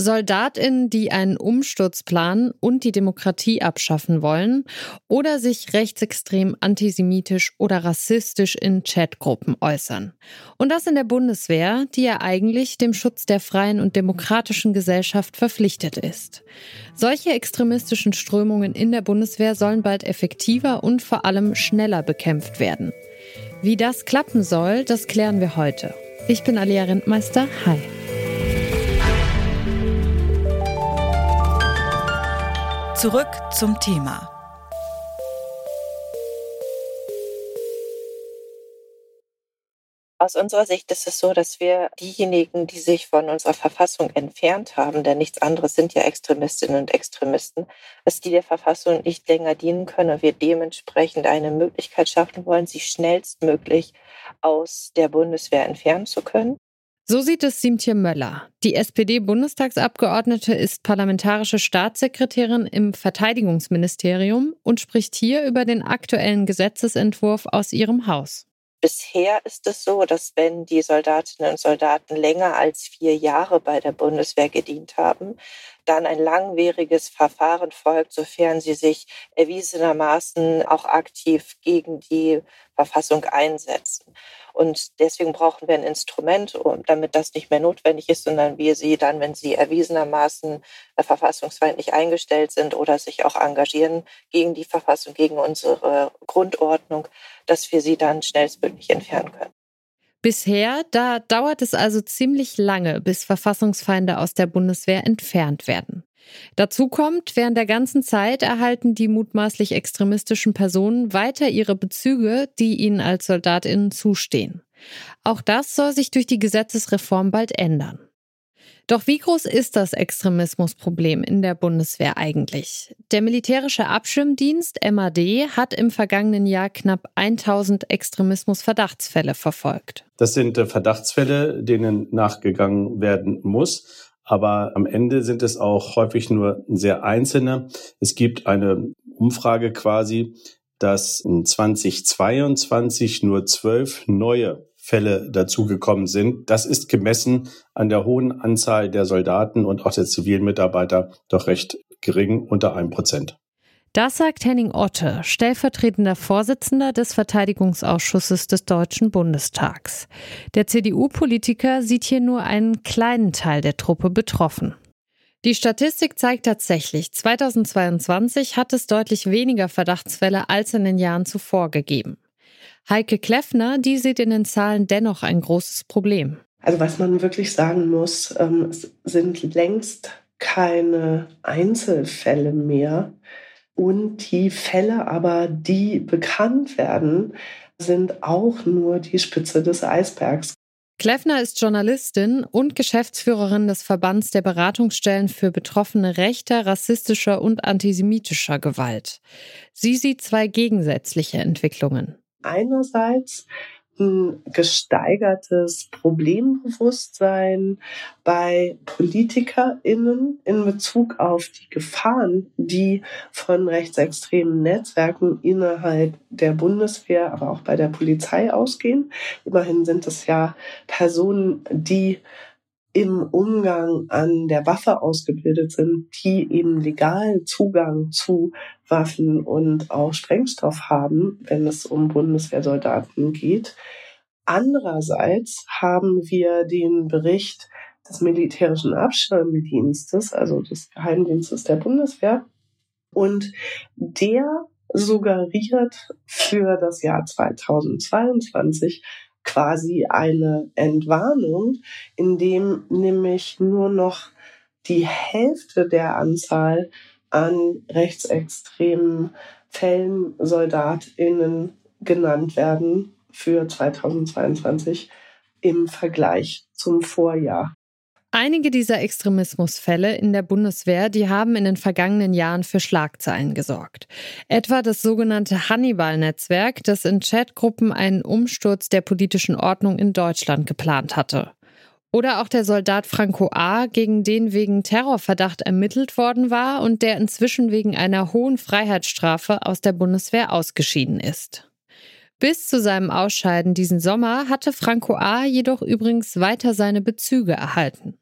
Soldatinnen, die einen Umsturz planen und die Demokratie abschaffen wollen oder sich rechtsextrem antisemitisch oder rassistisch in Chatgruppen äußern. Und das in der Bundeswehr, die ja eigentlich dem Schutz der freien und demokratischen Gesellschaft verpflichtet ist. Solche extremistischen Strömungen in der Bundeswehr sollen bald effektiver und vor allem schneller bekämpft werden. Wie das klappen soll, das klären wir heute. Ich bin Alia Rentmeister. Hi. Zurück zum Thema. Aus unserer Sicht ist es so, dass wir diejenigen, die sich von unserer Verfassung entfernt haben, denn nichts anderes sind ja Extremistinnen und Extremisten, dass die der Verfassung nicht länger dienen können und wir dementsprechend eine Möglichkeit schaffen wollen, sie schnellstmöglich aus der Bundeswehr entfernen zu können. So sieht es Siemtje Möller. Die SPD-Bundestagsabgeordnete ist parlamentarische Staatssekretärin im Verteidigungsministerium und spricht hier über den aktuellen Gesetzesentwurf aus ihrem Haus. Bisher ist es so, dass wenn die Soldatinnen und Soldaten länger als vier Jahre bei der Bundeswehr gedient haben, dann ein langwieriges Verfahren folgt, sofern sie sich erwiesenermaßen auch aktiv gegen die Verfassung einsetzen. Und deswegen brauchen wir ein Instrument, damit das nicht mehr notwendig ist, sondern wir sie dann, wenn sie erwiesenermaßen äh, verfassungsfeindlich eingestellt sind oder sich auch engagieren gegen die Verfassung, gegen unsere Grundordnung, dass wir sie dann schnellstmöglich entfernen können. Bisher, da dauert es also ziemlich lange, bis Verfassungsfeinde aus der Bundeswehr entfernt werden. Dazu kommt, während der ganzen Zeit erhalten die mutmaßlich extremistischen Personen weiter ihre Bezüge, die ihnen als Soldatinnen zustehen. Auch das soll sich durch die Gesetzesreform bald ändern. Doch wie groß ist das Extremismusproblem in der Bundeswehr eigentlich? Der militärische Abschirmdienst MAD hat im vergangenen Jahr knapp 1000 Extremismus-Verdachtsfälle verfolgt. Das sind äh, Verdachtsfälle, denen nachgegangen werden muss. Aber am Ende sind es auch häufig nur sehr einzelne. Es gibt eine Umfrage quasi, dass in 2022 nur zwölf neue Fälle dazugekommen sind. Das ist gemessen an der hohen Anzahl der Soldaten und auch der zivilen Mitarbeiter doch recht gering, unter einem Prozent. Das sagt Henning Otte, stellvertretender Vorsitzender des Verteidigungsausschusses des Deutschen Bundestags. Der CDU-Politiker sieht hier nur einen kleinen Teil der Truppe betroffen. Die Statistik zeigt tatsächlich, 2022 hat es deutlich weniger Verdachtsfälle als in den Jahren zuvor gegeben. Heike Kleffner, die sieht in den Zahlen dennoch ein großes Problem. Also was man wirklich sagen muss, ähm, es sind längst keine Einzelfälle mehr, und die Fälle aber, die bekannt werden, sind auch nur die Spitze des Eisbergs. Kleffner ist Journalistin und Geschäftsführerin des Verbands der Beratungsstellen für Betroffene rechter, rassistischer und antisemitischer Gewalt. Sie sieht zwei gegensätzliche Entwicklungen. Einerseits ein gesteigertes Problembewusstsein bei PolitikerInnen in Bezug auf die Gefahren, die von rechtsextremen Netzwerken innerhalb der Bundeswehr, aber auch bei der Polizei ausgehen. Immerhin sind es ja Personen, die im Umgang an der Waffe ausgebildet sind, die eben legal Zugang zu Waffen und auch Sprengstoff haben, wenn es um Bundeswehrsoldaten geht. Andererseits haben wir den Bericht des militärischen Abschirmdienstes, also des Geheimdienstes der Bundeswehr, und der suggeriert für das Jahr 2022 quasi eine Entwarnung, in dem nämlich nur noch die Hälfte der Anzahl an rechtsextremen Fällen SoldatInnen genannt werden für 2022 im Vergleich zum Vorjahr. Einige dieser Extremismusfälle in der Bundeswehr, die haben in den vergangenen Jahren für Schlagzeilen gesorgt. Etwa das sogenannte Hannibal-Netzwerk, das in Chatgruppen einen Umsturz der politischen Ordnung in Deutschland geplant hatte. Oder auch der Soldat Franco A., gegen den wegen Terrorverdacht ermittelt worden war und der inzwischen wegen einer hohen Freiheitsstrafe aus der Bundeswehr ausgeschieden ist. Bis zu seinem Ausscheiden diesen Sommer hatte Franco A. jedoch übrigens weiter seine Bezüge erhalten.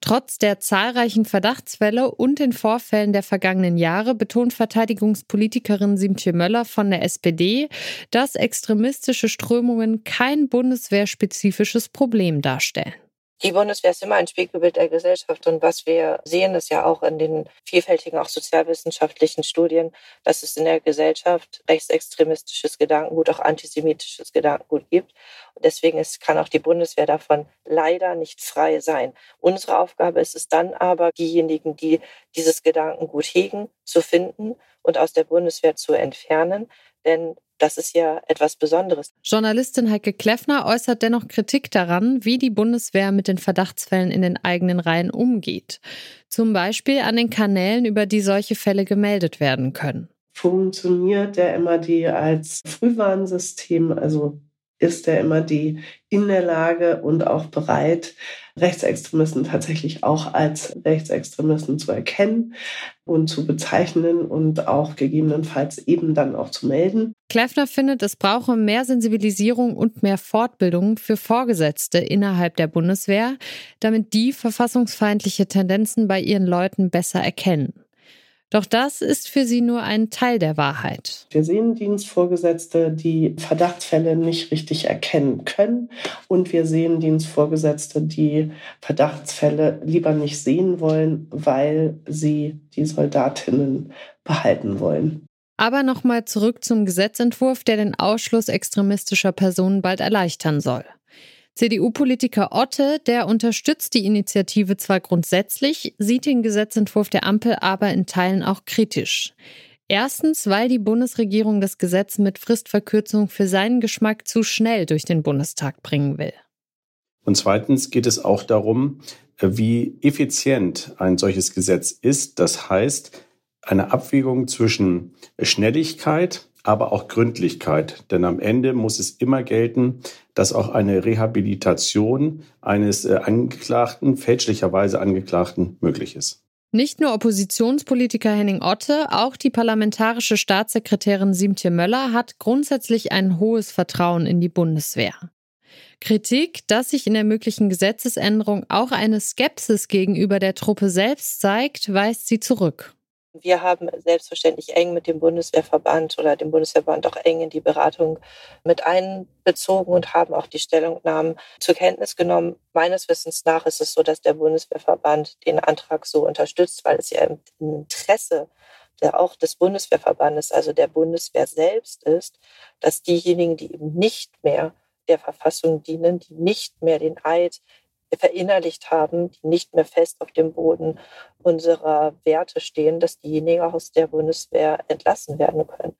Trotz der zahlreichen Verdachtsfälle und den Vorfällen der vergangenen Jahre betont Verteidigungspolitikerin Simtje Möller von der SPD, dass extremistische Strömungen kein bundeswehrspezifisches Problem darstellen. Die Bundeswehr ist immer ein Spiegelbild der Gesellschaft und was wir sehen, ist ja auch in den vielfältigen, auch sozialwissenschaftlichen Studien, dass es in der Gesellschaft rechtsextremistisches Gedankengut, auch antisemitisches Gedankengut gibt. Und deswegen ist, kann auch die Bundeswehr davon leider nicht frei sein. Unsere Aufgabe ist es dann aber, diejenigen, die dieses Gedankengut hegen, zu finden und aus der Bundeswehr zu entfernen. Denn das ist ja etwas Besonderes. Journalistin Heike Kleffner äußert dennoch Kritik daran, wie die Bundeswehr mit den Verdachtsfällen in den eigenen Reihen umgeht. Zum Beispiel an den Kanälen, über die solche Fälle gemeldet werden können. Funktioniert der MAD als Frühwarnsystem, also ist der immer die in der Lage und auch bereit, Rechtsextremisten tatsächlich auch als Rechtsextremisten zu erkennen und zu bezeichnen und auch gegebenenfalls eben dann auch zu melden. Kleffner findet, es brauche mehr Sensibilisierung und mehr Fortbildung für Vorgesetzte innerhalb der Bundeswehr, damit die verfassungsfeindliche Tendenzen bei ihren Leuten besser erkennen. Doch das ist für sie nur ein Teil der Wahrheit. Wir sehen Dienstvorgesetzte, die Verdachtsfälle nicht richtig erkennen können. Und wir sehen Dienstvorgesetzte, die Verdachtsfälle lieber nicht sehen wollen, weil sie die Soldatinnen behalten wollen. Aber nochmal zurück zum Gesetzentwurf, der den Ausschluss extremistischer Personen bald erleichtern soll. CDU-Politiker Otte, der unterstützt die Initiative zwar grundsätzlich, sieht den Gesetzentwurf der Ampel aber in Teilen auch kritisch. Erstens, weil die Bundesregierung das Gesetz mit Fristverkürzung für seinen Geschmack zu schnell durch den Bundestag bringen will. Und zweitens geht es auch darum, wie effizient ein solches Gesetz ist. Das heißt, eine Abwägung zwischen Schnelligkeit aber auch Gründlichkeit. Denn am Ende muss es immer gelten, dass auch eine Rehabilitation eines äh, Angeklagten, fälschlicherweise Angeklagten, möglich ist. Nicht nur Oppositionspolitiker Henning Otte, auch die parlamentarische Staatssekretärin Siemtje Möller hat grundsätzlich ein hohes Vertrauen in die Bundeswehr. Kritik, dass sich in der möglichen Gesetzesänderung auch eine Skepsis gegenüber der Truppe selbst zeigt, weist sie zurück. Wir haben selbstverständlich eng mit dem Bundeswehrverband oder dem Bundesverband auch eng in die Beratung mit einbezogen und haben auch die Stellungnahmen zur Kenntnis genommen. Meines Wissens nach ist es so, dass der Bundeswehrverband den Antrag so unterstützt, weil es ja im Interesse der auch des Bundeswehrverbandes, also der Bundeswehr selbst ist, dass diejenigen, die eben nicht mehr der Verfassung dienen, die nicht mehr den Eid verinnerlicht haben, die nicht mehr fest auf dem Boden unserer Werte stehen, dass diejenigen aus der Bundeswehr entlassen werden können.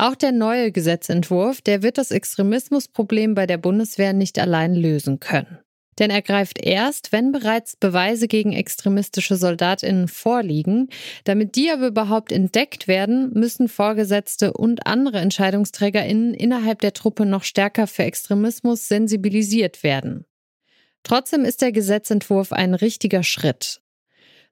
Auch der neue Gesetzentwurf, der wird das Extremismusproblem bei der Bundeswehr nicht allein lösen können. Denn er greift erst, wenn bereits Beweise gegen extremistische Soldatinnen vorliegen. Damit die aber überhaupt entdeckt werden, müssen Vorgesetzte und andere Entscheidungsträgerinnen innerhalb der Truppe noch stärker für Extremismus sensibilisiert werden. Trotzdem ist der Gesetzentwurf ein richtiger Schritt.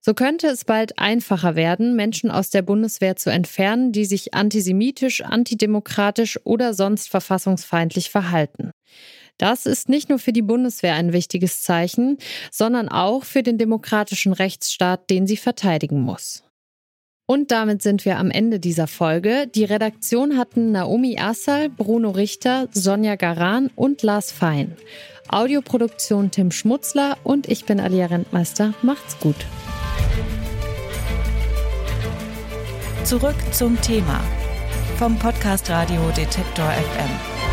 So könnte es bald einfacher werden, Menschen aus der Bundeswehr zu entfernen, die sich antisemitisch, antidemokratisch oder sonst verfassungsfeindlich verhalten. Das ist nicht nur für die Bundeswehr ein wichtiges Zeichen, sondern auch für den demokratischen Rechtsstaat, den sie verteidigen muss. Und damit sind wir am Ende dieser Folge. Die Redaktion hatten Naomi Assal, Bruno Richter, Sonja Garan und Lars Fein. Audioproduktion Tim Schmutzler und ich bin Alia Rentmeister. Macht's gut. Zurück zum Thema vom Podcast Radio Detektor FM.